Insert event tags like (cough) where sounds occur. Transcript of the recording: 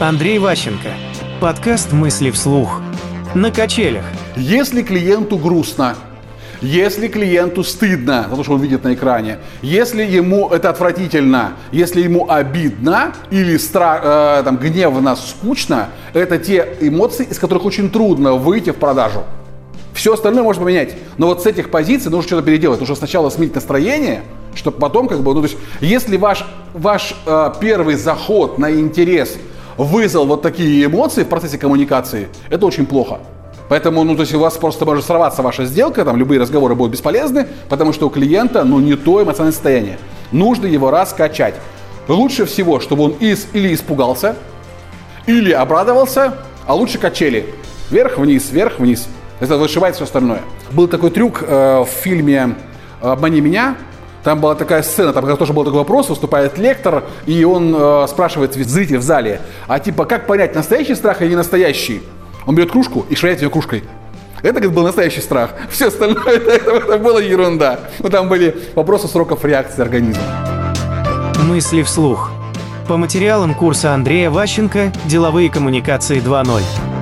Андрей Ващенко. Подкаст «Мысли вслух». На качелях. Если клиенту грустно, если клиенту стыдно за то, что он видит на экране, если ему это отвратительно, если ему обидно или стра- э, там, гневно, скучно, это те эмоции, из которых очень трудно выйти в продажу. Все остальное можно поменять. Но вот с этих позиций нужно что-то переделать. Нужно сначала сменить настроение, чтобы потом как бы, ну то есть, если ваш, ваш э, первый заход на интерес вызвал вот такие эмоции в процессе коммуникации, это очень плохо. Поэтому, ну, то есть у вас просто может сорваться ваша сделка, там любые разговоры будут бесполезны, потому что у клиента, ну, не то эмоциональное состояние. Нужно его раскачать. Лучше всего, чтобы он из, или испугался, или обрадовался, а лучше качели. Вверх-вниз, вверх-вниз. Это вышивает все остальное. Был такой трюк э, в фильме «Обмани меня», там была такая сцена, там тоже был такой вопрос, выступает лектор, и он э, спрашивает зрителей в зале, а типа, как понять, настоящий страх или не настоящий? Он берет кружку и швыряет ее кружкой. Это, говорит, был настоящий страх. (laughs) Все остальное, это, это, это была ерунда. Ну, там были вопросы сроков реакции организма. Мысли вслух. По материалам курса Андрея Ващенко «Деловые коммуникации 2.0».